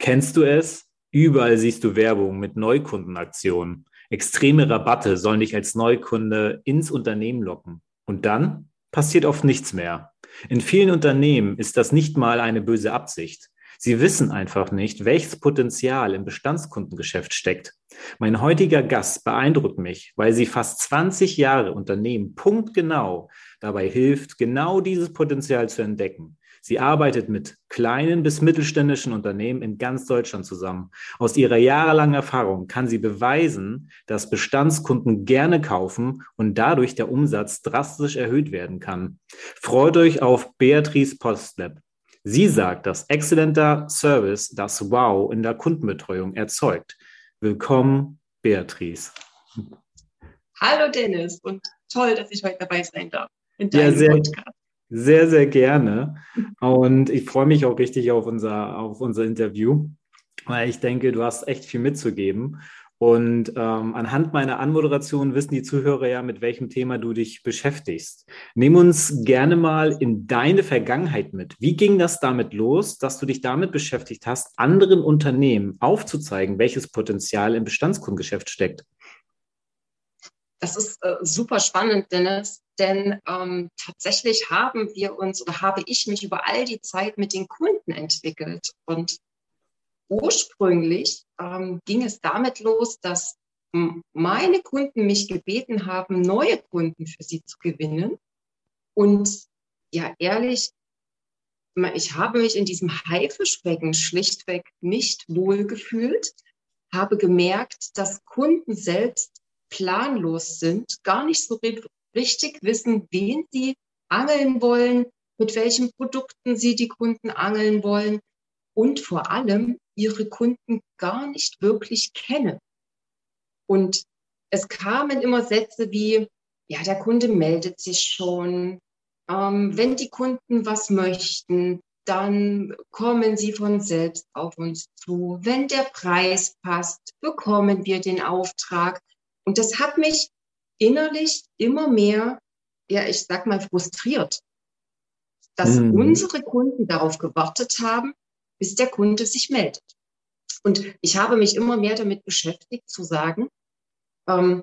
Kennst du es? Überall siehst du Werbung mit Neukundenaktionen. Extreme Rabatte sollen dich als Neukunde ins Unternehmen locken. Und dann passiert oft nichts mehr. In vielen Unternehmen ist das nicht mal eine böse Absicht. Sie wissen einfach nicht, welches Potenzial im Bestandskundengeschäft steckt. Mein heutiger Gast beeindruckt mich, weil sie fast 20 Jahre Unternehmen punktgenau dabei hilft, genau dieses Potenzial zu entdecken. Sie arbeitet mit kleinen bis mittelständischen Unternehmen in ganz Deutschland zusammen. Aus ihrer jahrelangen Erfahrung kann sie beweisen, dass Bestandskunden gerne kaufen und dadurch der Umsatz drastisch erhöht werden kann. Freut euch auf Beatrice Postlab. Sie sagt, dass exzellenter Service das Wow in der Kundenbetreuung erzeugt. Willkommen, Beatrice. Hallo Dennis und toll, dass ich heute dabei sein darf. In deinem ja, sehr, Podcast. Sehr, sehr gerne. Und ich freue mich auch richtig auf unser, auf unser Interview, weil ich denke, du hast echt viel mitzugeben. Und ähm, anhand meiner Anmoderation wissen die Zuhörer ja, mit welchem Thema du dich beschäftigst. Nimm uns gerne mal in deine Vergangenheit mit. Wie ging das damit los, dass du dich damit beschäftigt hast, anderen Unternehmen aufzuzeigen, welches Potenzial im Bestandskundengeschäft steckt? Das ist äh, super spannend, Dennis, denn ähm, tatsächlich haben wir uns oder habe ich mich über all die Zeit mit den Kunden entwickelt. Und ursprünglich ähm, ging es damit los, dass meine Kunden mich gebeten haben, neue Kunden für sie zu gewinnen. Und ja, ehrlich, ich habe mich in diesem Haifischbecken schlichtweg nicht wohl gefühlt, habe gemerkt, dass Kunden selbst planlos sind, gar nicht so richtig wissen, wen sie angeln wollen, mit welchen Produkten sie die Kunden angeln wollen und vor allem ihre Kunden gar nicht wirklich kennen. Und es kamen immer Sätze wie, ja, der Kunde meldet sich schon. Ähm, wenn die Kunden was möchten, dann kommen sie von selbst auf uns zu. Wenn der Preis passt, bekommen wir den Auftrag. Und das hat mich innerlich immer mehr, ja, ich sag mal, frustriert, dass mhm. unsere Kunden darauf gewartet haben, bis der Kunde sich meldet. Und ich habe mich immer mehr damit beschäftigt zu sagen, ähm,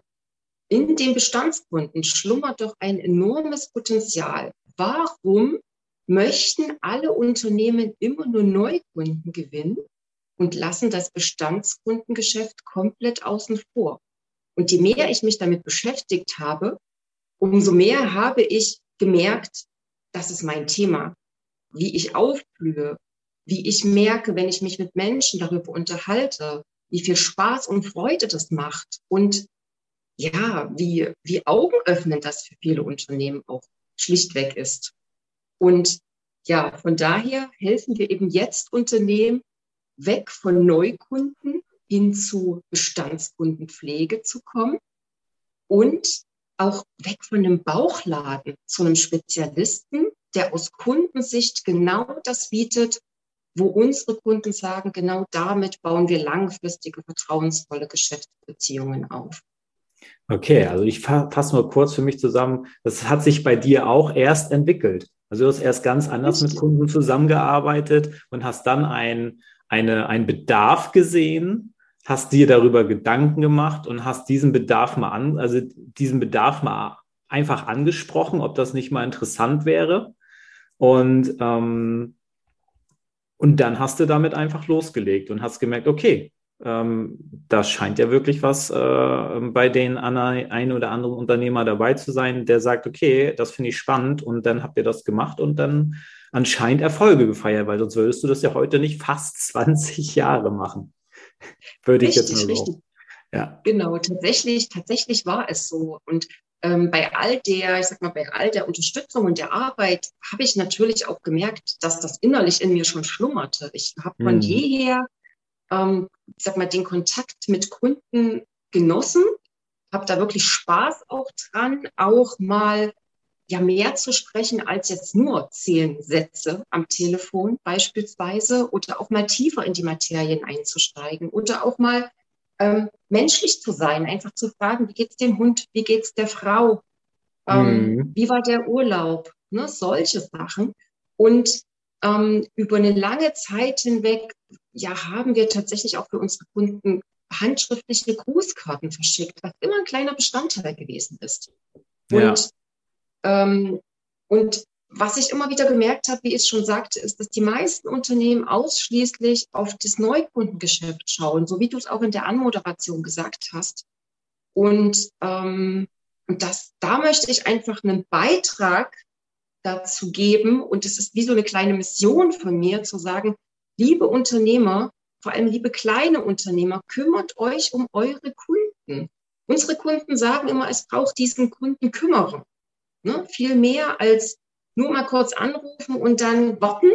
in den Bestandskunden schlummert doch ein enormes Potenzial. Warum möchten alle Unternehmen immer nur Neukunden gewinnen und lassen das Bestandskundengeschäft komplett außen vor? Und je mehr ich mich damit beschäftigt habe, umso mehr habe ich gemerkt, das ist mein Thema, wie ich aufblühe, wie ich merke, wenn ich mich mit Menschen darüber unterhalte, wie viel Spaß und Freude das macht und ja, wie, wie augenöffnend das für viele Unternehmen auch schlichtweg ist. Und ja, von daher helfen wir eben jetzt Unternehmen weg von Neukunden hin zu Bestandskundenpflege zu kommen und auch weg von einem Bauchladen zu einem Spezialisten, der aus Kundensicht genau das bietet, wo unsere Kunden sagen, genau damit bauen wir langfristige, vertrauensvolle Geschäftsbeziehungen auf. Okay, also ich fasse mal kurz für mich zusammen. Das hat sich bei dir auch erst entwickelt. Also du hast erst ganz anders mit Kunden zusammengearbeitet und hast dann ein, eine, einen Bedarf gesehen hast dir darüber Gedanken gemacht und hast diesen Bedarf mal an, also diesen Bedarf mal einfach angesprochen, ob das nicht mal interessant wäre. Und, ähm, und dann hast du damit einfach losgelegt und hast gemerkt, okay, ähm, da scheint ja wirklich was äh, bei den ein oder anderen Unternehmer dabei zu sein, der sagt, okay, das finde ich spannend und dann habt ihr das gemacht und dann anscheinend Erfolge gefeiert, weil sonst würdest du das ja heute nicht fast 20 Jahre machen. Würde ich richtig, jetzt mal. Richtig. Ja. Genau, tatsächlich, tatsächlich war es so. Und ähm, bei all der, ich sag mal, bei all der Unterstützung und der Arbeit habe ich natürlich auch gemerkt, dass das innerlich in mir schon schlummerte. Ich habe von mhm. jeher ähm, ich sag mal, den Kontakt mit Kunden genossen, habe da wirklich Spaß auch dran, auch mal ja mehr zu sprechen als jetzt nur zehn Sätze am Telefon beispielsweise oder auch mal tiefer in die Materien einzusteigen oder auch mal ähm, menschlich zu sein, einfach zu fragen, wie geht's dem Hund, wie geht's der Frau, ähm, mhm. wie war der Urlaub, ne, solche Sachen. Und ähm, über eine lange Zeit hinweg, ja, haben wir tatsächlich auch für unsere Kunden handschriftliche Grußkarten verschickt, was immer ein kleiner Bestandteil gewesen ist. Und, ja. Ähm, und was ich immer wieder gemerkt habe, wie ich schon sagte, ist, dass die meisten Unternehmen ausschließlich auf das Neukundengeschäft schauen, so wie du es auch in der Anmoderation gesagt hast. Und, ähm, und das, da möchte ich einfach einen Beitrag dazu geben. Und es ist wie so eine kleine Mission von mir, zu sagen, liebe Unternehmer, vor allem liebe kleine Unternehmer, kümmert euch um eure Kunden. Unsere Kunden sagen immer, es braucht diesen Kundenkümmerer. Ne? Viel mehr als nur mal kurz anrufen und dann warten,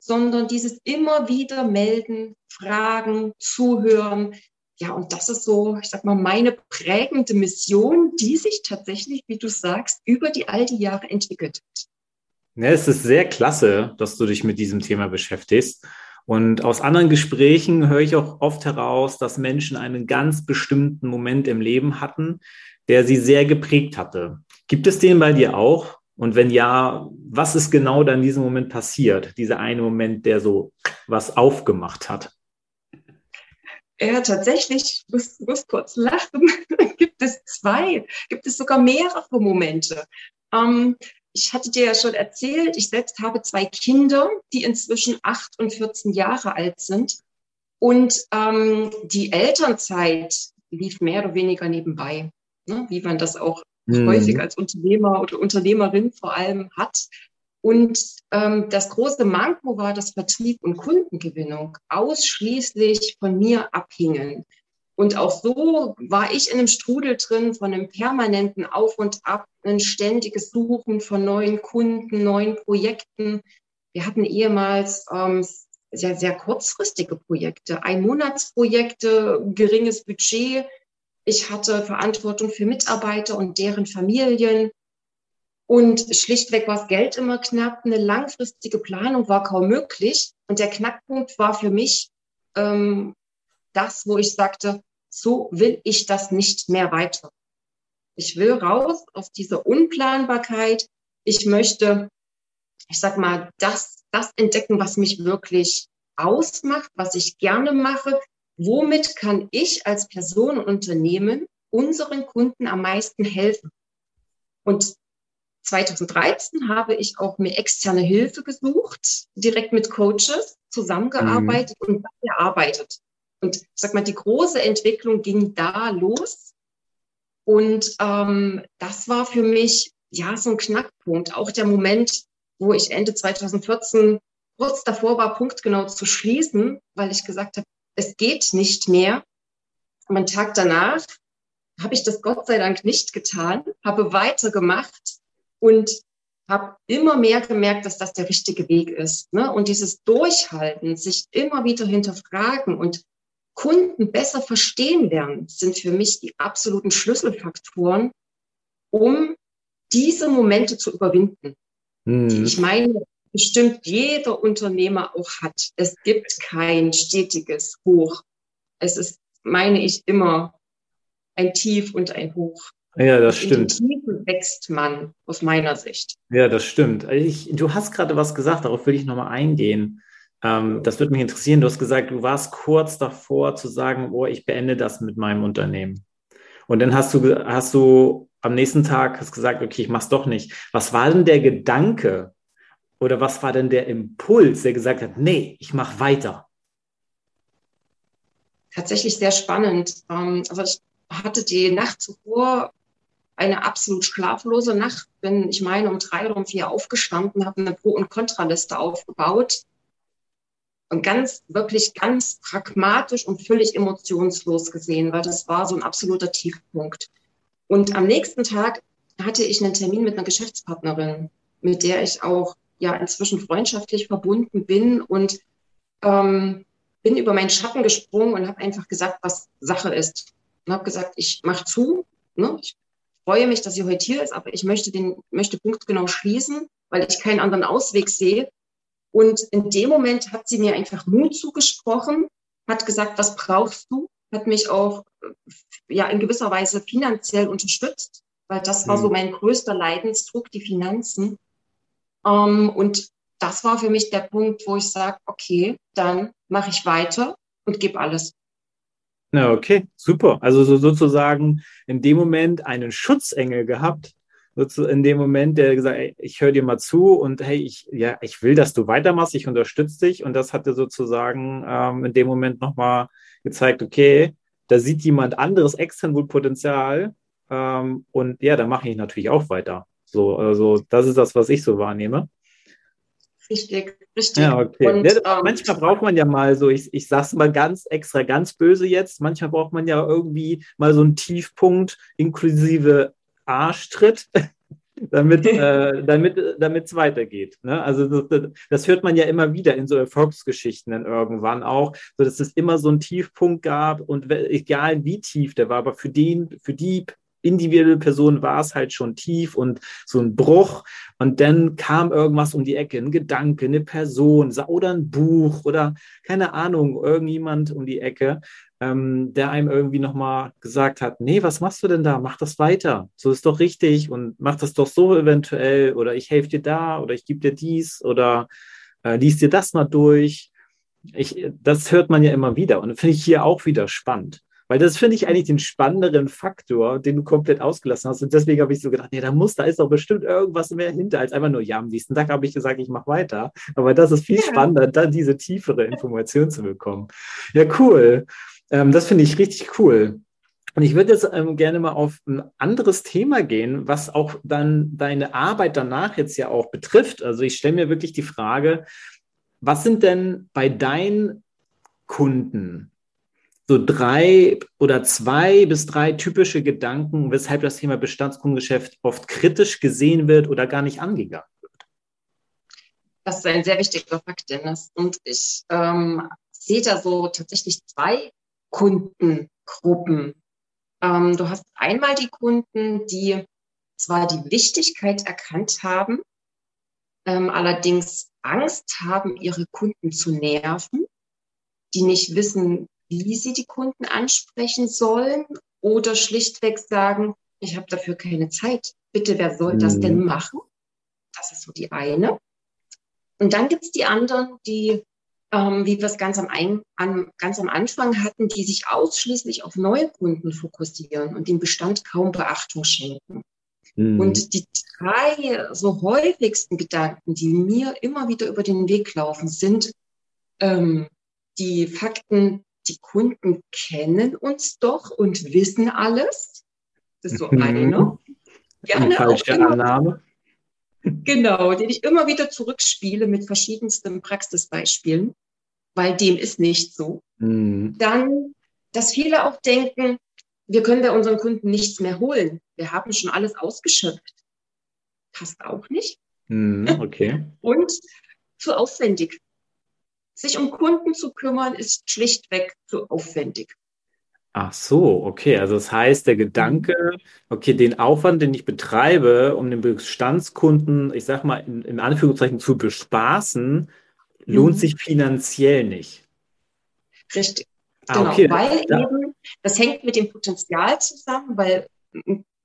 sondern dieses immer wieder melden, fragen, zuhören. Ja, und das ist so, ich sag mal, meine prägende Mission, die sich tatsächlich, wie du sagst, über die all die Jahre entwickelt hat. Ja, es ist sehr klasse, dass du dich mit diesem Thema beschäftigst. Und aus anderen Gesprächen höre ich auch oft heraus, dass Menschen einen ganz bestimmten Moment im Leben hatten, der sie sehr geprägt hatte. Gibt es den bei dir auch? Und wenn ja, was ist genau da in diesem Moment passiert? Dieser eine Moment, der so was aufgemacht hat? Ja, tatsächlich, ich muss, muss kurz lachen, gibt es zwei, gibt es sogar mehrere Momente. Ähm, ich hatte dir ja schon erzählt, ich selbst habe zwei Kinder, die inzwischen acht und 14 Jahre alt sind. Und ähm, die Elternzeit lief mehr oder weniger nebenbei, ne? wie man das auch mhm. häufig als Unternehmer oder Unternehmerin vor allem hat. Und ähm, das große Manko war, dass Vertrieb und Kundengewinnung ausschließlich von mir abhingen. Und auch so war ich in einem Strudel drin von einem permanenten Auf und Ab, ein ständiges Suchen von neuen Kunden, neuen Projekten. Wir hatten ehemals ähm, sehr, sehr kurzfristige Projekte, Einmonatsprojekte, geringes Budget. Ich hatte Verantwortung für Mitarbeiter und deren Familien. Und schlichtweg war das Geld immer knapp. Eine langfristige Planung war kaum möglich. Und der Knackpunkt war für mich ähm, das, wo ich sagte, so will ich das nicht mehr weiter. Ich will raus aus dieser Unplanbarkeit. Ich möchte, ich sag mal, das, das entdecken, was mich wirklich ausmacht, was ich gerne mache. Womit kann ich als Person und Unternehmen unseren Kunden am meisten helfen? Und 2013 habe ich auch mir externe Hilfe gesucht, direkt mit Coaches zusammengearbeitet mhm. und gearbeitet. Und ich sag mal, die große Entwicklung ging da los. Und ähm, das war für mich ja so ein Knackpunkt. Auch der Moment, wo ich Ende 2014 kurz davor war, punktgenau zu schließen, weil ich gesagt habe, es geht nicht mehr. Am Tag danach habe ich das Gott sei Dank nicht getan, habe weitergemacht und habe immer mehr gemerkt, dass das der richtige Weg ist. Ne? Und dieses Durchhalten, sich immer wieder hinterfragen und Kunden besser verstehen lernen, sind für mich die absoluten Schlüsselfaktoren, um diese Momente zu überwinden. Mhm. Ich meine, bestimmt jeder Unternehmer auch hat. Es gibt kein stetiges Hoch. Es ist, meine ich, immer ein Tief und ein Hoch. Ja, das stimmt. Tiefen wächst man aus meiner Sicht. Ja, das stimmt. Ich, du hast gerade was gesagt, darauf will ich nochmal eingehen. Ähm, das würde mich interessieren. Du hast gesagt, du warst kurz davor zu sagen, oh, ich beende das mit meinem Unternehmen. Und dann hast du, hast du am nächsten Tag hast gesagt, okay, ich mach's doch nicht. Was war denn der Gedanke oder was war denn der Impuls, der gesagt hat, nee, ich mache weiter? Tatsächlich sehr spannend. Ähm, also ich hatte die Nacht zuvor eine absolut schlaflose Nacht. Bin, ich meine, um drei oder um vier aufgestanden, habe eine Pro- und Kontraliste aufgebaut und ganz, wirklich ganz pragmatisch und völlig emotionslos gesehen, weil das war so ein absoluter Tiefpunkt. Und am nächsten Tag hatte ich einen Termin mit einer Geschäftspartnerin, mit der ich auch ja inzwischen freundschaftlich verbunden bin und ähm, bin über meinen Schatten gesprungen und habe einfach gesagt, was Sache ist. Und habe gesagt, ich mache zu. Ne? Ich freue mich, dass sie heute hier ist, aber ich möchte den möchte punktgenau schließen, weil ich keinen anderen Ausweg sehe. Und in dem Moment hat sie mir einfach Mut zugesprochen, hat gesagt, was brauchst du? Hat mich auch ja in gewisser Weise finanziell unterstützt, weil das war so mhm. mein größter Leidensdruck, die Finanzen. Ähm, und das war für mich der Punkt, wo ich sage, okay, dann mache ich weiter und gebe alles. Na, okay, super. Also so sozusagen in dem Moment einen Schutzengel gehabt, in dem Moment, der gesagt, ey, ich höre dir mal zu und hey, ich, ja, ich will, dass du weitermachst, ich unterstütze dich. Und das hat dir sozusagen ähm, in dem Moment nochmal gezeigt, okay, da sieht jemand anderes extern wohl Potenzial. Ähm, und ja, da mache ich natürlich auch weiter. So, also das ist das, was ich so wahrnehme. Richtig, richtig. Ja, okay. Und, ja, ähm, manchmal braucht man ja mal so, ich, ich sag's mal ganz extra, ganz böse jetzt, manchmal braucht man ja irgendwie mal so einen Tiefpunkt inklusive Arschtritt, damit äh, damit damit es weitergeht. Ne? Also das, das, hört man ja immer wieder in so Erfolgsgeschichten dann irgendwann auch, so dass es immer so einen Tiefpunkt gab und egal wie tief der war, aber für den für die individuelle Person war es halt schon tief und so ein Bruch. Und dann kam irgendwas um die Ecke, ein Gedanke, eine Person oder ein Buch oder keine Ahnung, irgendjemand um die Ecke, ähm, der einem irgendwie nochmal gesagt hat, nee, was machst du denn da? Mach das weiter. So ist doch richtig und mach das doch so eventuell oder ich helfe dir da oder ich gebe dir dies oder äh, lies dir das mal durch. Ich, das hört man ja immer wieder und finde ich hier auch wieder spannend. Weil das finde ich eigentlich den spannenderen Faktor, den du komplett ausgelassen hast. Und deswegen habe ich so gedacht, nee, da muss, da ist doch bestimmt irgendwas mehr hinter, als einfach nur, ja, am nächsten Tag habe ich gesagt, ich mache weiter. Aber das ist viel ja. spannender, dann diese tiefere Information zu bekommen. Ja, cool. Ähm, das finde ich richtig cool. Und ich würde jetzt ähm, gerne mal auf ein anderes Thema gehen, was auch dann deine Arbeit danach jetzt ja auch betrifft. Also ich stelle mir wirklich die Frage, was sind denn bei deinen Kunden so drei oder zwei bis drei typische Gedanken, weshalb das Thema Bestandskundengeschäft oft kritisch gesehen wird oder gar nicht angegangen wird? Das ist ein sehr wichtiger Fakt, Dennis. Und ich ähm, sehe da so tatsächlich zwei Kundengruppen. Ähm, du hast einmal die Kunden, die zwar die Wichtigkeit erkannt haben, ähm, allerdings Angst haben, ihre Kunden zu nerven, die nicht wissen, wie sie die Kunden ansprechen sollen oder schlichtweg sagen, ich habe dafür keine Zeit. Bitte, wer soll das denn mhm. machen? Das ist so die eine. Und dann gibt es die anderen, die, ähm, wie wir es ganz am, Ein an, ganz am Anfang hatten, die sich ausschließlich auf neue Kunden fokussieren und dem Bestand kaum Beachtung schenken. Mhm. Und die drei so häufigsten Gedanken, die mir immer wieder über den Weg laufen, sind ähm, die Fakten die Kunden kennen uns doch und wissen alles. Das ist so mhm. eine. Gerne falsche immer, Annahme. Genau, den ich immer wieder zurückspiele mit verschiedensten Praxisbeispielen, weil dem ist nicht so. Mhm. Dann, dass viele auch denken, wir können bei unseren Kunden nichts mehr holen. Wir haben schon alles ausgeschöpft. Passt auch nicht. Mhm, okay. Und zu aufwendig. Sich um Kunden zu kümmern, ist schlichtweg zu aufwendig. Ach so, okay. Also das heißt, der Gedanke, okay, den Aufwand, den ich betreibe, um den Bestandskunden, ich sag mal, in, in Anführungszeichen zu bespaßen, lohnt mhm. sich finanziell nicht. Richtig. Ah, genau, okay. weil ja. eben, das hängt mit dem Potenzial zusammen, weil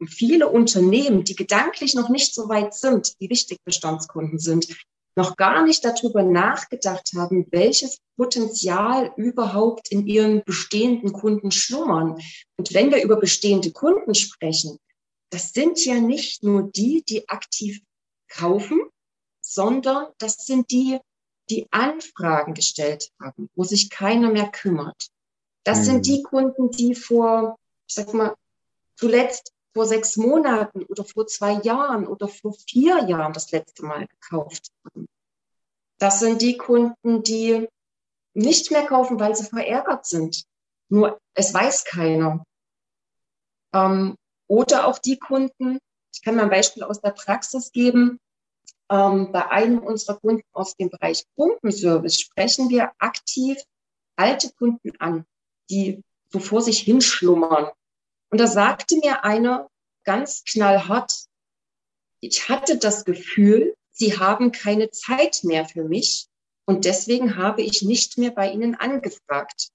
viele Unternehmen, die gedanklich noch nicht so weit sind, wie wichtig Bestandskunden sind, noch gar nicht darüber nachgedacht haben, welches Potenzial überhaupt in ihren bestehenden Kunden schlummern. Und wenn wir über bestehende Kunden sprechen, das sind ja nicht nur die, die aktiv kaufen, sondern das sind die, die Anfragen gestellt haben, wo sich keiner mehr kümmert. Das mhm. sind die Kunden, die vor, ich sag mal, zuletzt vor sechs Monaten oder vor zwei Jahren oder vor vier Jahren das letzte Mal gekauft haben. Das sind die Kunden, die nicht mehr kaufen, weil sie verärgert sind. Nur es weiß keiner. Ähm, oder auch die Kunden, ich kann mal ein Beispiel aus der Praxis geben. Ähm, bei einem unserer Kunden aus dem Bereich Kundenservice sprechen wir aktiv alte Kunden an, die so vor sich hinschlummern. Und da sagte mir einer ganz knallhart, ich hatte das Gefühl, Sie haben keine Zeit mehr für mich und deswegen habe ich nicht mehr bei Ihnen angefragt.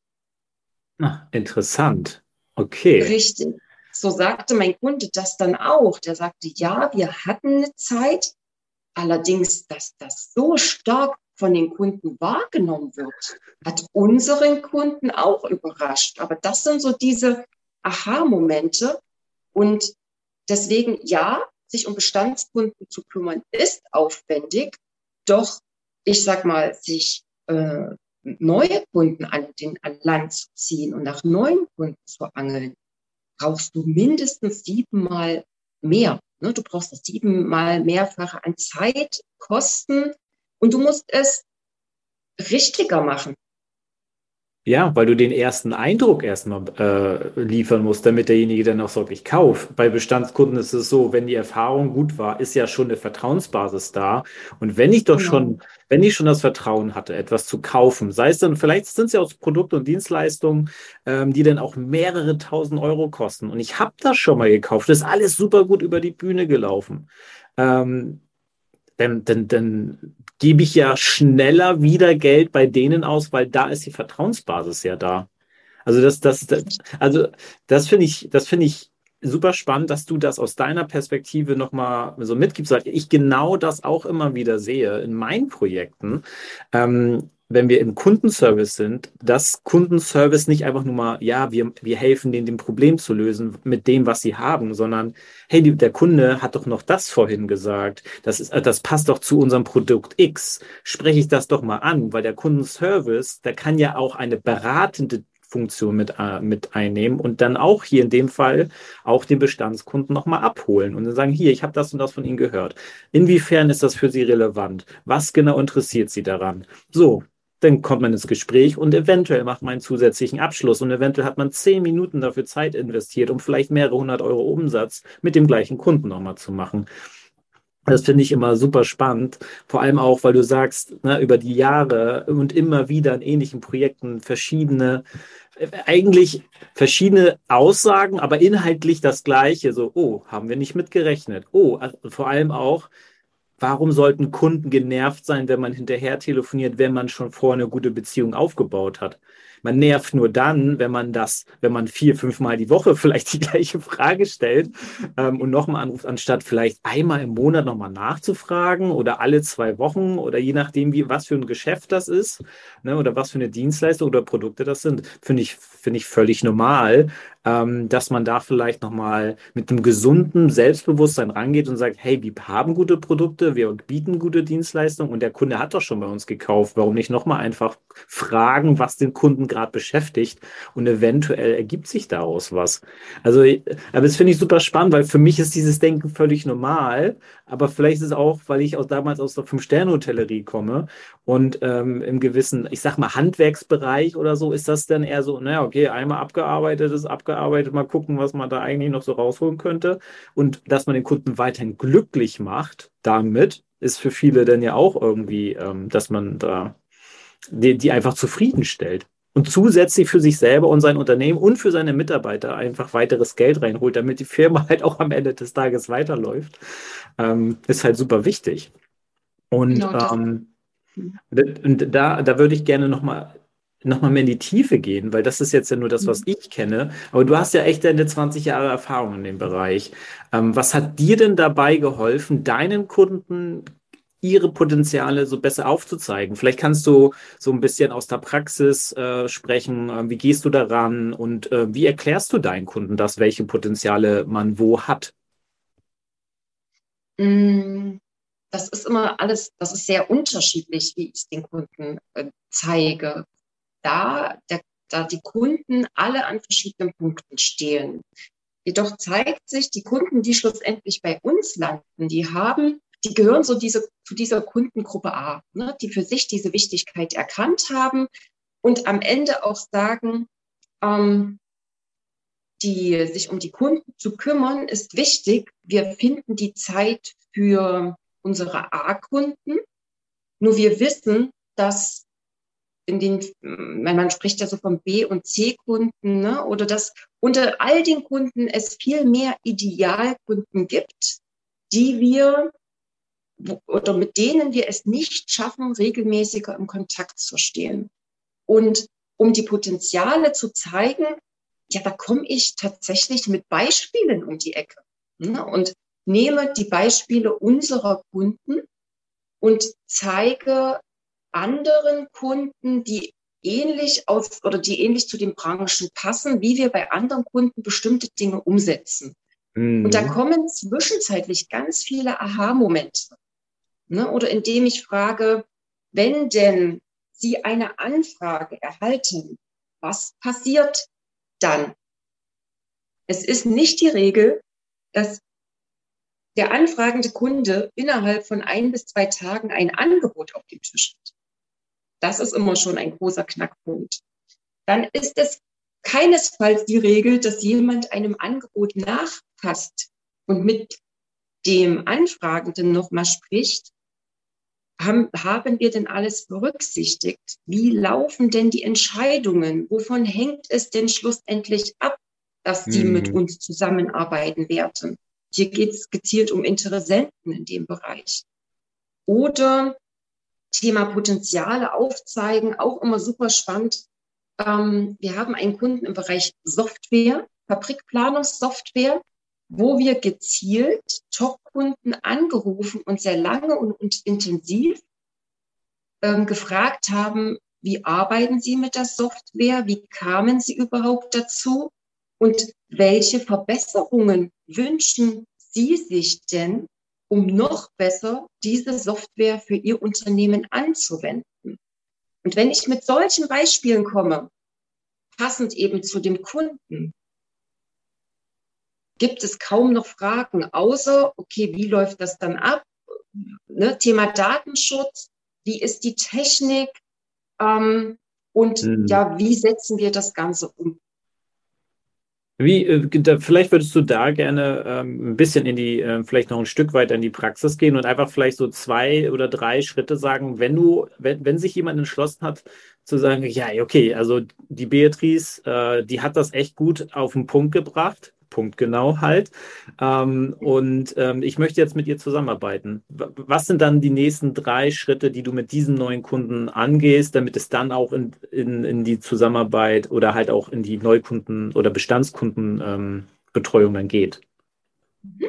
Ach, interessant. Okay. Richtig. So sagte mein Kunde das dann auch. Der sagte, ja, wir hatten eine Zeit, allerdings, dass das so stark von den Kunden wahrgenommen wird, hat unseren Kunden auch überrascht. Aber das sind so diese Aha-Momente. Und deswegen, ja, sich um Bestandskunden zu kümmern, ist aufwendig. Doch, ich sag mal, sich äh, neue Kunden an, den, an Land zu ziehen und nach neuen Kunden zu angeln, brauchst du mindestens siebenmal mehr. Ne? Du brauchst das siebenmal mehrfache an Zeit, Kosten und du musst es richtiger machen. Ja, weil du den ersten Eindruck erstmal äh, liefern musst, damit derjenige dann auch wirklich kauft. Bei Bestandskunden ist es so, wenn die Erfahrung gut war, ist ja schon eine Vertrauensbasis da. Und wenn ich doch genau. schon, wenn ich schon das Vertrauen hatte, etwas zu kaufen, sei es dann, vielleicht sind es ja auch Produkte und Dienstleistungen, ähm, die dann auch mehrere tausend Euro kosten. Und ich habe das schon mal gekauft, das ist alles super gut über die Bühne gelaufen. Ähm, dann, dann, dann gebe ich ja schneller wieder Geld bei denen aus, weil da ist die Vertrauensbasis ja da. Also das, das, das also das finde ich, das finde ich super spannend, dass du das aus deiner Perspektive nochmal so mitgibst, weil ich genau das auch immer wieder sehe in meinen Projekten. Ähm, wenn wir im Kundenservice sind, dass Kundenservice nicht einfach nur mal, ja, wir, wir helfen denen, dem Problem zu lösen mit dem, was sie haben, sondern, hey, die, der Kunde hat doch noch das vorhin gesagt. Das, ist, das passt doch zu unserem Produkt X. Spreche ich das doch mal an, weil der Kundenservice, der kann ja auch eine beratende Funktion mit, äh, mit einnehmen und dann auch hier in dem Fall auch den Bestandskunden nochmal abholen und dann sagen, hier, ich habe das und das von Ihnen gehört. Inwiefern ist das für Sie relevant? Was genau interessiert Sie daran? So, dann kommt man ins Gespräch und eventuell macht man einen zusätzlichen Abschluss und eventuell hat man zehn Minuten dafür Zeit investiert, um vielleicht mehrere hundert Euro Umsatz mit dem gleichen Kunden nochmal zu machen. Das finde ich immer super spannend, vor allem auch, weil du sagst, ne, über die Jahre und immer wieder in ähnlichen Projekten verschiedene, eigentlich verschiedene Aussagen, aber inhaltlich das Gleiche. So, oh, haben wir nicht mitgerechnet. Oh, also vor allem auch, Warum sollten Kunden genervt sein, wenn man hinterher telefoniert, wenn man schon vorher eine gute Beziehung aufgebaut hat? Man nervt nur dann, wenn man das, wenn man vier, fünf Mal die Woche vielleicht die gleiche Frage stellt ähm, und nochmal anruft, anstatt vielleicht einmal im Monat nochmal nachzufragen oder alle zwei Wochen oder je nachdem, wie, was für ein Geschäft das ist ne, oder was für eine Dienstleistung oder Produkte das sind, finde ich, finde ich völlig normal, ähm, dass man da vielleicht nochmal mit einem gesunden Selbstbewusstsein rangeht und sagt, hey, wir haben gute Produkte, wir bieten gute Dienstleistungen und der Kunde hat doch schon bei uns gekauft. Warum nicht nochmal einfach fragen, was den Kunden gerade beschäftigt und eventuell ergibt sich daraus was. Also, aber das finde ich super spannend, weil für mich ist dieses Denken völlig normal, aber vielleicht ist es auch, weil ich auch damals aus der Fünf-Sterne-Hotellerie komme und ähm, im gewissen, ich sag mal, Handwerksbereich oder so, ist das dann eher so, naja, okay, einmal abgearbeitet ist abgearbeitet, mal gucken, was man da eigentlich noch so rausholen könnte. Und dass man den Kunden weiterhin glücklich macht damit, ist für viele dann ja auch irgendwie, ähm, dass man da die, die einfach zufriedenstellt und zusätzlich für sich selber und sein Unternehmen und für seine Mitarbeiter einfach weiteres Geld reinholt, damit die Firma halt auch am Ende des Tages weiterläuft, ähm, ist halt super wichtig. Und, genau, ähm, und da, da würde ich gerne nochmal noch mal mehr in die Tiefe gehen, weil das ist jetzt ja nur das, was mhm. ich kenne. Aber du hast ja echt deine 20 Jahre Erfahrung in dem Bereich. Ähm, was hat dir denn dabei geholfen, deinen Kunden ihre Potenziale so besser aufzuzeigen. Vielleicht kannst du so ein bisschen aus der Praxis äh, sprechen. Äh, wie gehst du daran und äh, wie erklärst du deinen Kunden das, welche Potenziale man wo hat? Mm, das ist immer alles, das ist sehr unterschiedlich, wie ich es den Kunden äh, zeige. Da, der, da die Kunden alle an verschiedenen Punkten stehen. Jedoch zeigt sich, die Kunden, die schlussendlich bei uns landen, die haben die gehören so diese, zu dieser Kundengruppe A, ne, die für sich diese Wichtigkeit erkannt haben und am Ende auch sagen, ähm, die, sich um die Kunden zu kümmern, ist wichtig. Wir finden die Zeit für unsere A-Kunden. Nur wir wissen, dass in den, man spricht ja so vom B- und C-Kunden, ne? oder dass unter all den Kunden es viel mehr Idealkunden gibt, die wir oder mit denen wir es nicht schaffen, regelmäßiger im Kontakt zu stehen. Und um die Potenziale zu zeigen, ja, da komme ich tatsächlich mit Beispielen um die Ecke ne? und nehme die Beispiele unserer Kunden und zeige anderen Kunden, die ähnlich aus oder die ähnlich zu den Branchen passen, wie wir bei anderen Kunden bestimmte Dinge umsetzen. Mhm. Und da kommen zwischenzeitlich ganz viele Aha-Momente. Ne? Oder indem ich frage, wenn denn Sie eine Anfrage erhalten, was passiert dann? Es ist nicht die Regel, dass der anfragende Kunde innerhalb von ein bis zwei Tagen ein Angebot auf dem Tisch hat. Das ist immer schon ein großer Knackpunkt. Dann ist es keinesfalls die Regel, dass jemand einem Angebot nachpasst und mit dem Anfragenden nochmal spricht, haben, haben wir denn alles berücksichtigt? Wie laufen denn die Entscheidungen? Wovon hängt es denn schlussendlich ab, dass die mhm. mit uns zusammenarbeiten werden? Hier geht es gezielt um Interessenten in dem Bereich. Oder Thema Potenziale aufzeigen, auch immer super spannend. Ähm, wir haben einen Kunden im Bereich Software, Fabrikplanungssoftware wo wir gezielt Top-Kunden angerufen und sehr lange und, und intensiv ähm, gefragt haben, wie arbeiten Sie mit der Software? Wie kamen Sie überhaupt dazu? Und welche Verbesserungen wünschen Sie sich denn, um noch besser diese Software für Ihr Unternehmen anzuwenden? Und wenn ich mit solchen Beispielen komme, passend eben zu dem Kunden, gibt es kaum noch Fragen, außer, okay, wie läuft das dann ab? Ne, Thema Datenschutz, wie ist die Technik ähm, und mhm. ja, wie setzen wir das Ganze um? Wie, äh, vielleicht würdest du da gerne ähm, ein bisschen in die, äh, vielleicht noch ein Stück weiter in die Praxis gehen und einfach vielleicht so zwei oder drei Schritte sagen, wenn du, wenn, wenn sich jemand entschlossen hat, zu sagen, ja, okay, also die Beatrice, äh, die hat das echt gut auf den Punkt gebracht punktgenau halt. Ähm, und ähm, ich möchte jetzt mit ihr zusammenarbeiten. Was sind dann die nächsten drei Schritte, die du mit diesem neuen Kunden angehst, damit es dann auch in, in, in die Zusammenarbeit oder halt auch in die Neukunden- oder Bestandskundenbetreuung ähm, dann geht? Mhm.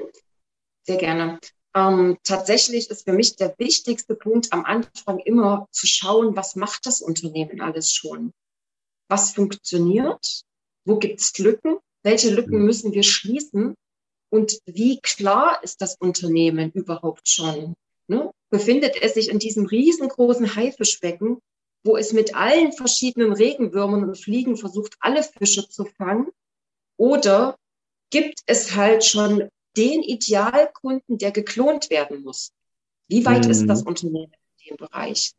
Sehr gerne. Ähm, tatsächlich ist für mich der wichtigste Punkt am Anfang immer zu schauen, was macht das Unternehmen alles schon? Was funktioniert? Wo gibt es Lücken? Welche Lücken mhm. müssen wir schließen? Und wie klar ist das Unternehmen überhaupt schon? Ne? Befindet es sich in diesem riesengroßen Haifischbecken, wo es mit allen verschiedenen Regenwürmern und Fliegen versucht, alle Fische zu fangen? Oder gibt es halt schon den Idealkunden, der geklont werden muss? Wie weit mhm. ist das Unternehmen in dem Bereich?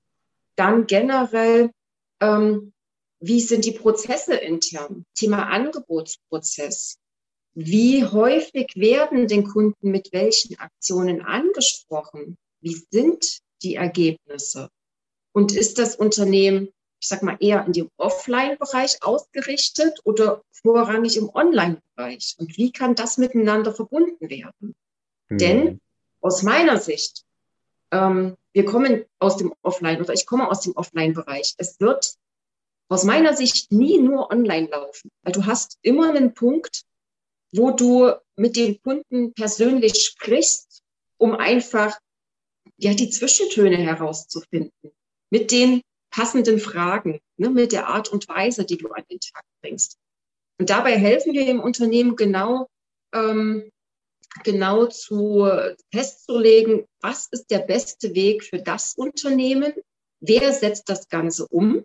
Dann generell, ähm, wie sind die Prozesse intern? Thema Angebotsprozess. Wie häufig werden den Kunden mit welchen Aktionen angesprochen? Wie sind die Ergebnisse? Und ist das Unternehmen, ich sag mal, eher in dem Offline-Bereich ausgerichtet oder vorrangig im Online-Bereich? Und wie kann das miteinander verbunden werden? Mhm. Denn aus meiner Sicht, ähm, wir kommen aus dem Offline oder ich komme aus dem Offline-Bereich. Es wird aus meiner Sicht nie nur online laufen, weil du hast immer einen Punkt, wo du mit den Kunden persönlich sprichst, um einfach ja die Zwischentöne herauszufinden mit den passenden Fragen, ne, mit der Art und Weise, die du an den Tag bringst. Und dabei helfen wir im Unternehmen genau ähm, genau zu festzulegen, was ist der beste Weg für das Unternehmen, wer setzt das Ganze um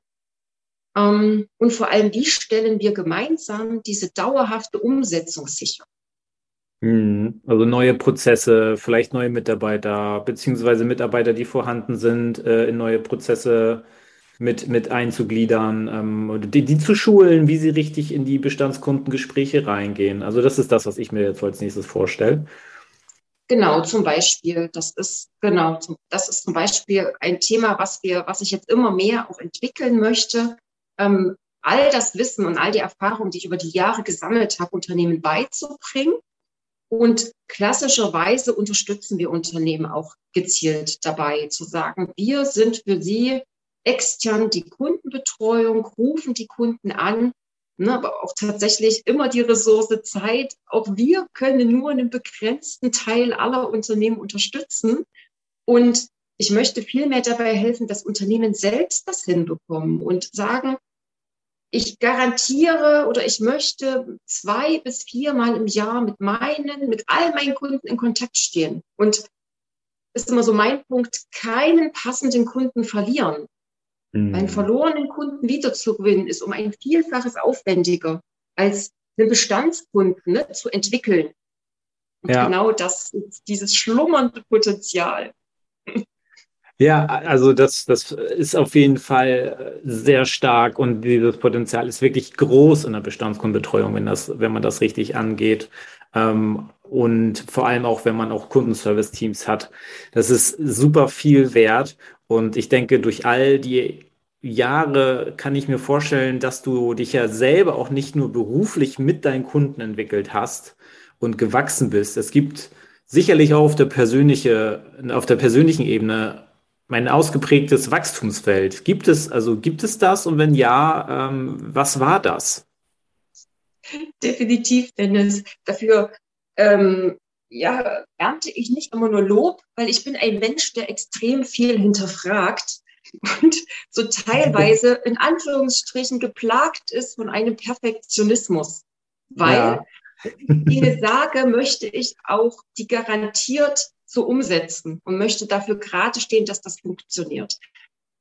und vor allem, wie stellen wir gemeinsam diese dauerhafte Umsetzung sicher? Hm, also neue Prozesse, vielleicht neue Mitarbeiter, beziehungsweise Mitarbeiter, die vorhanden sind, äh, in neue Prozesse mit, mit einzugliedern, ähm, die, die zu schulen, wie sie richtig in die Bestandskundengespräche reingehen. Also das ist das, was ich mir jetzt als nächstes vorstelle. Genau, zum Beispiel, das ist genau, das ist zum Beispiel ein Thema, was wir, was ich jetzt immer mehr auch entwickeln möchte. Ähm, all das Wissen und all die Erfahrungen, die ich über die Jahre gesammelt habe, Unternehmen beizubringen. Und klassischerweise unterstützen wir Unternehmen auch gezielt dabei, zu sagen, wir sind für sie extern die Kundenbetreuung, rufen die Kunden an, ne, aber auch tatsächlich immer die Ressource Zeit. Auch wir können nur einen begrenzten Teil aller Unternehmen unterstützen. Und ich möchte vielmehr dabei helfen, dass Unternehmen selbst das hinbekommen und sagen, ich garantiere oder ich möchte zwei bis viermal im Jahr mit meinen, mit all meinen Kunden in Kontakt stehen. Und ist immer so mein Punkt, keinen passenden Kunden verlieren. Mhm. Einen verlorenen Kunden wiederzugewinnen ist um ein Vielfaches aufwendiger als einen Bestandskunden ne, zu entwickeln. Und ja. genau das ist dieses schlummernde Potenzial. Ja, also das, das ist auf jeden Fall sehr stark und dieses Potenzial ist wirklich groß in der Bestandskundenbetreuung, wenn, das, wenn man das richtig angeht. Ähm, und vor allem auch, wenn man auch Kundenservice-Teams hat. Das ist super viel wert. Und ich denke, durch all die Jahre kann ich mir vorstellen, dass du dich ja selber auch nicht nur beruflich mit deinen Kunden entwickelt hast und gewachsen bist. Es gibt sicherlich auch auf der, persönliche, auf der persönlichen Ebene mein ausgeprägtes Wachstumsfeld. Gibt es, also gibt es das? Und wenn ja, ähm, was war das? Definitiv, Dennis. Dafür ähm, ja, ernte ich nicht immer nur Lob, weil ich bin ein Mensch, der extrem viel hinterfragt und so teilweise in Anführungsstrichen geplagt ist von einem Perfektionismus. Weil ja. Dinge sage, möchte ich auch die garantiert so umsetzen und möchte dafür gerade stehen, dass das funktioniert.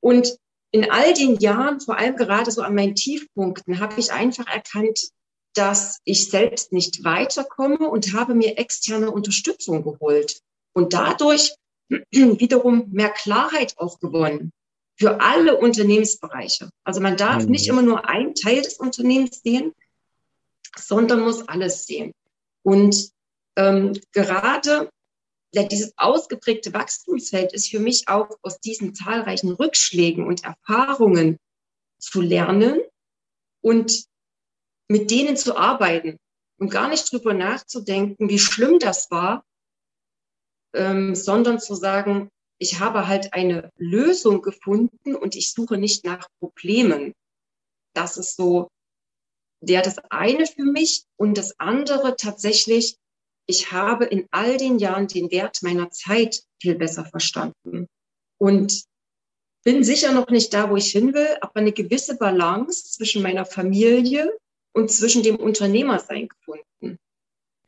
Und in all den Jahren, vor allem gerade so an meinen Tiefpunkten, habe ich einfach erkannt, dass ich selbst nicht weiterkomme und habe mir externe Unterstützung geholt und dadurch wiederum mehr Klarheit auch gewonnen für alle Unternehmensbereiche. Also man darf mhm. nicht immer nur einen Teil des Unternehmens sehen, sondern muss alles sehen. Und ähm, gerade dieses ausgeprägte Wachstumsfeld ist für mich auch aus diesen zahlreichen Rückschlägen und Erfahrungen zu lernen und mit denen zu arbeiten und gar nicht drüber nachzudenken, wie schlimm das war, ähm, sondern zu sagen, ich habe halt eine Lösung gefunden und ich suche nicht nach Problemen. Das ist so der das eine für mich und das andere tatsächlich, ich habe in all den Jahren den Wert meiner Zeit viel besser verstanden und bin sicher noch nicht da, wo ich hin will, aber eine gewisse Balance zwischen meiner Familie und zwischen dem Unternehmersein gefunden.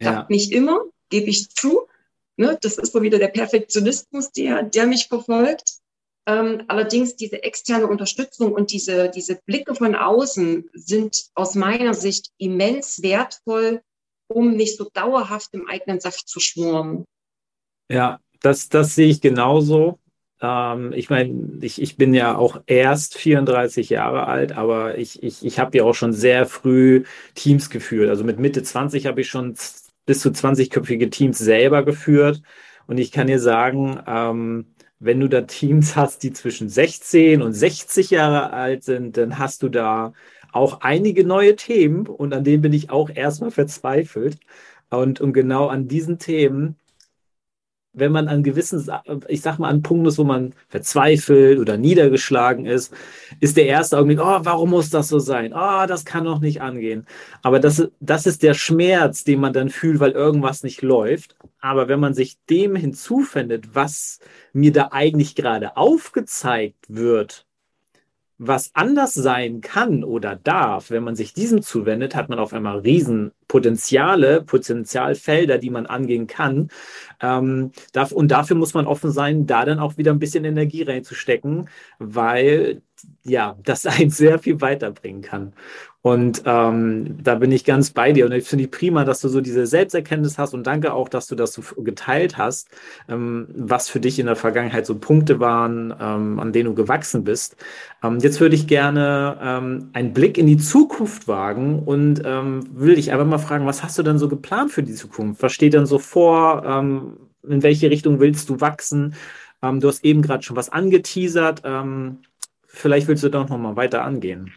Ja. Klappt nicht immer, gebe ich zu, Ne? Das ist so wieder der Perfektionismus, der, der mich verfolgt. Ähm, allerdings diese externe Unterstützung und diese, diese Blicke von außen sind aus meiner Sicht immens wertvoll, um nicht so dauerhaft im eigenen Saft zu schmoren. Ja, das, das sehe ich genauso. Ähm, ich meine, ich, ich bin ja auch erst 34 Jahre alt, aber ich, ich, ich habe ja auch schon sehr früh Teams geführt. Also mit Mitte 20 habe ich schon bis zu 20-köpfige Teams selber geführt. Und ich kann dir sagen, ähm, wenn du da Teams hast, die zwischen 16 und 60 Jahre alt sind, dann hast du da auch einige neue Themen und an denen bin ich auch erstmal verzweifelt. Und, und genau an diesen Themen wenn man an gewissen, ich sag mal, an Punkten ist, wo man verzweifelt oder niedergeschlagen ist, ist der erste Augenblick, oh, warum muss das so sein? Oh, das kann doch nicht angehen. Aber das, das ist der Schmerz, den man dann fühlt, weil irgendwas nicht läuft. Aber wenn man sich dem hinzufindet, was mir da eigentlich gerade aufgezeigt wird, was anders sein kann oder darf, wenn man sich diesem zuwendet, hat man auf einmal Riesenpotenziale, Potenzialfelder, die man angehen kann. Ähm, darf, und dafür muss man offen sein, da dann auch wieder ein bisschen Energie reinzustecken, weil ja, das einen sehr viel weiterbringen kann. Und ähm, da bin ich ganz bei dir. Und ich finde prima, dass du so diese Selbsterkenntnis hast und danke auch, dass du das so geteilt hast, ähm, was für dich in der Vergangenheit so Punkte waren, ähm, an denen du gewachsen bist. Ähm, jetzt würde ich gerne ähm, einen Blick in die Zukunft wagen und ähm, will dich einfach mal fragen, was hast du denn so geplant für die Zukunft? Was steht denn so vor? Ähm, in welche Richtung willst du wachsen? Ähm, du hast eben gerade schon was angeteasert. Ähm, vielleicht willst du doch noch mal weiter angehen.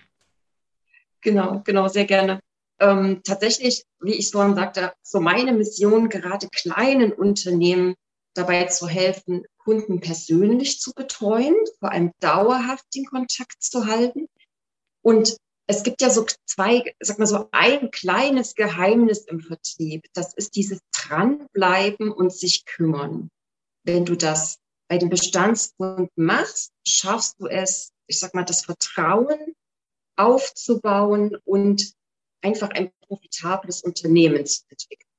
Genau, genau, sehr gerne. Ähm, tatsächlich, wie ich vorhin sagte, so meine Mission, gerade kleinen Unternehmen dabei zu helfen, Kunden persönlich zu betreuen, vor allem dauerhaft den Kontakt zu halten. Und es gibt ja so zwei, sag mal so ein kleines Geheimnis im Vertrieb. Das ist dieses Dranbleiben und sich kümmern. Wenn du das bei den Bestandskunden machst, schaffst du es, ich sag mal, das Vertrauen aufzubauen und einfach ein profitables Unternehmen zu entwickeln.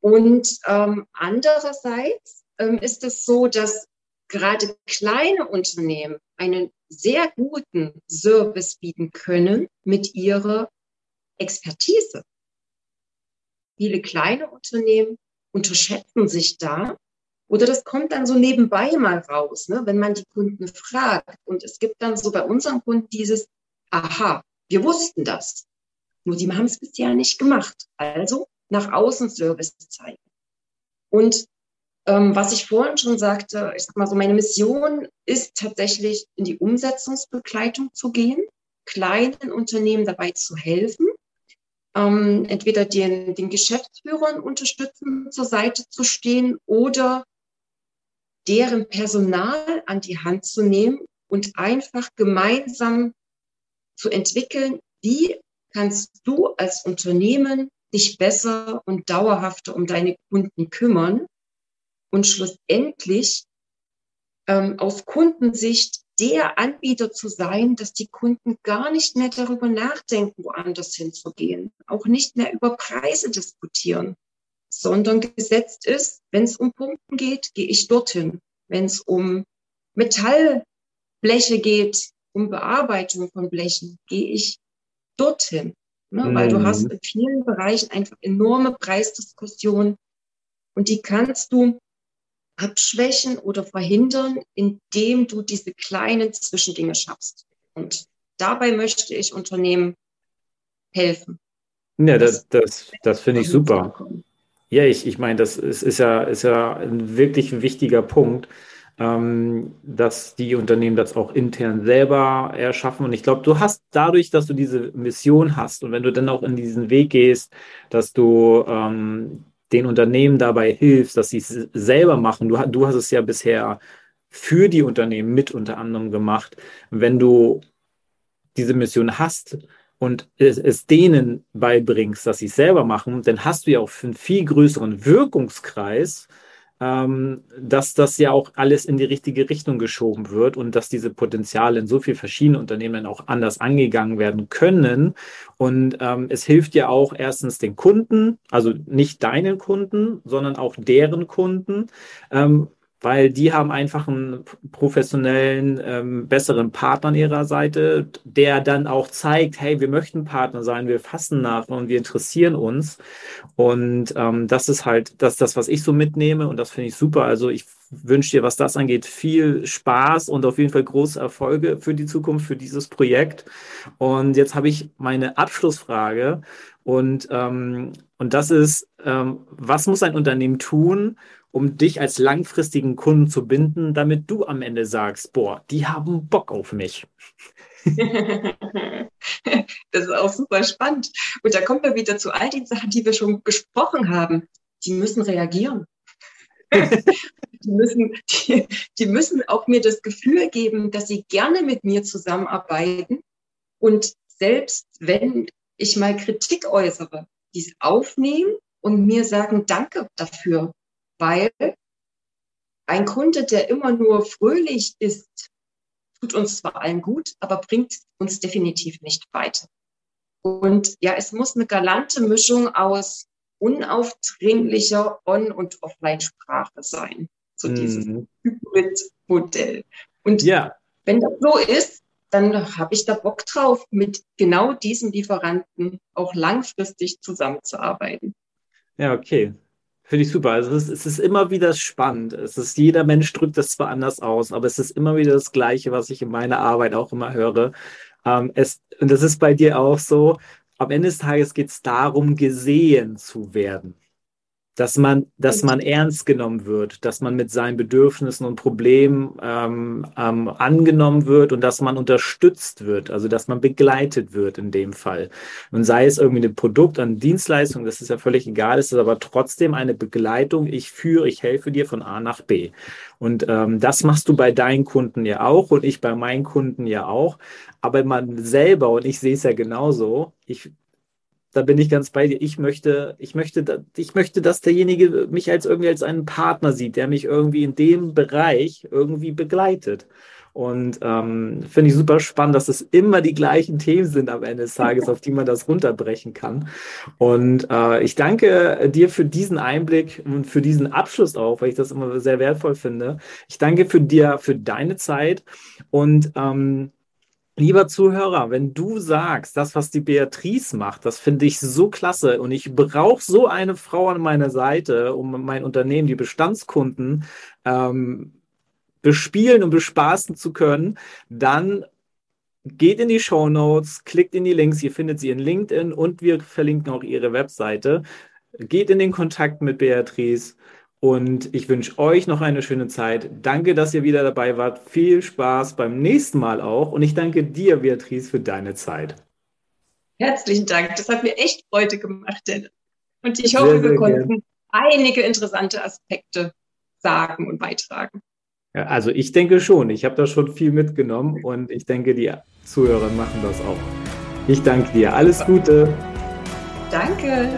Und ähm, andererseits ähm, ist es so, dass gerade kleine Unternehmen einen sehr guten Service bieten können mit ihrer Expertise. Viele kleine Unternehmen unterschätzen sich da oder das kommt dann so nebenbei mal raus, ne, wenn man die Kunden fragt. Und es gibt dann so bei unseren Kunden dieses, aha, wir wussten das. Nur die haben es bisher nicht gemacht. Also nach außen Service zeigen. Und ähm, was ich vorhin schon sagte, ich sag mal so, meine Mission ist tatsächlich in die Umsetzungsbegleitung zu gehen, kleinen Unternehmen dabei zu helfen, ähm, entweder den, den Geschäftsführern unterstützen, zur Seite zu stehen oder deren Personal an die Hand zu nehmen und einfach gemeinsam zu entwickeln, wie kannst du als Unternehmen dich besser und dauerhafter um deine Kunden kümmern und schlussendlich ähm, aus Kundensicht der Anbieter zu sein, dass die Kunden gar nicht mehr darüber nachdenken, woanders hinzugehen, auch nicht mehr über Preise diskutieren, sondern gesetzt ist, wenn es um Pumpen geht, gehe ich dorthin. Wenn es um Metallbleche geht, um Bearbeitung von Blechen, gehe ich dorthin. Ne? Mhm. Weil du hast mhm. in vielen Bereichen einfach enorme Preisdiskussionen und die kannst du abschwächen oder verhindern, indem du diese kleinen Zwischendinge schaffst. Und dabei möchte ich Unternehmen helfen. Ja, das, das, das finde ich super. Ja, ich, ich meine, das ist, ist, ja, ist ja ein wirklich wichtiger Punkt dass die Unternehmen das auch intern selber erschaffen. Und ich glaube, du hast dadurch, dass du diese Mission hast und wenn du dann auch in diesen Weg gehst, dass du ähm, den Unternehmen dabei hilfst, dass sie es selber machen. Du, du hast es ja bisher für die Unternehmen mit unter anderem gemacht. Wenn du diese Mission hast und es, denen beibringst, dass sie es selber machen, dann hast du ja auch einen viel größeren Wirkungskreis, ähm, dass das ja auch alles in die richtige Richtung geschoben wird und dass diese Potenziale in so vielen verschiedenen Unternehmen auch anders angegangen werden können. Und ähm, es hilft ja auch erstens den Kunden, also nicht deinen Kunden, sondern auch deren Kunden. Ähm, weil die haben einfach einen professionellen, ähm, besseren Partner an ihrer Seite, der dann auch zeigt, hey, wir möchten Partner sein, wir fassen nach und wir interessieren uns. Und ähm, das ist halt das, das, was ich so mitnehme und das finde ich super. Also ich wünsche dir, was das angeht, viel Spaß und auf jeden Fall große Erfolge für die Zukunft, für dieses Projekt. Und jetzt habe ich meine Abschlussfrage und, ähm, und das ist, ähm, was muss ein Unternehmen tun, um dich als langfristigen Kunden zu binden, damit du am Ende sagst, boah, die haben Bock auf mich. das ist auch super spannend. Und da kommen wir wieder zu all den Sachen, die wir schon gesprochen haben. Die müssen reagieren. die, müssen, die, die müssen auch mir das Gefühl geben, dass sie gerne mit mir zusammenarbeiten. Und selbst wenn ich mal Kritik äußere, dies aufnehmen und mir sagen, danke dafür, weil ein Kunde, der immer nur fröhlich ist, tut uns zwar allen gut, aber bringt uns definitiv nicht weiter. Und ja, es muss eine galante Mischung aus unaufdringlicher On- und Offline-Sprache sein. So mhm. dieses Hybrid-Modell. Und ja. wenn das so ist, dann habe ich da Bock drauf, mit genau diesen Lieferanten auch langfristig zusammenzuarbeiten. Ja, okay. Finde ich super. Also es, es, ist immer wieder spannend. Es ist, jeder Mensch drückt das zwar anders aus, aber es ist immer wieder das Gleiche, was ich in meiner Arbeit auch immer höre. Ähm, es, und das ist bei dir auch so. Am Ende des Tages geht es darum, gesehen zu werden. Dass man, dass man ernst genommen wird, dass man mit seinen Bedürfnissen und Problemen ähm, ähm, angenommen wird und dass man unterstützt wird, also dass man begleitet wird in dem Fall. Und sei es irgendwie ein Produkt, eine Dienstleistung, das ist ja völlig egal, es ist aber trotzdem eine Begleitung. Ich führe, ich helfe dir von A nach B. Und ähm, das machst du bei deinen Kunden ja auch und ich bei meinen Kunden ja auch. Aber man selber, und ich sehe es ja genauso, ich da bin ich ganz bei dir. Ich möchte, ich möchte, ich möchte, dass derjenige mich als irgendwie als einen Partner sieht, der mich irgendwie in dem Bereich irgendwie begleitet. Und ähm, finde ich super spannend, dass es immer die gleichen Themen sind am Ende des Tages, auf die man das runterbrechen kann. Und äh, ich danke dir für diesen Einblick und für diesen Abschluss auch, weil ich das immer sehr wertvoll finde. Ich danke für dir, für deine Zeit und ähm, Lieber Zuhörer, wenn du sagst, das, was die Beatrice macht, das finde ich so klasse und ich brauche so eine Frau an meiner Seite, um mein Unternehmen, die Bestandskunden, ähm, bespielen und bespaßen zu können, dann geht in die Show Notes, klickt in die Links, ihr findet sie in LinkedIn und wir verlinken auch ihre Webseite. Geht in den Kontakt mit Beatrice und ich wünsche euch noch eine schöne Zeit. Danke, dass ihr wieder dabei wart. Viel Spaß beim nächsten Mal auch. Und ich danke dir, Beatrice, für deine Zeit. Herzlichen Dank. Das hat mir echt Freude gemacht, Dennis. Und ich hoffe, sehr, sehr wir konnten gern. einige interessante Aspekte sagen und beitragen. Ja, also ich denke schon. Ich habe da schon viel mitgenommen und ich denke, die Zuhörer machen das auch. Ich danke dir. Alles Gute. Danke.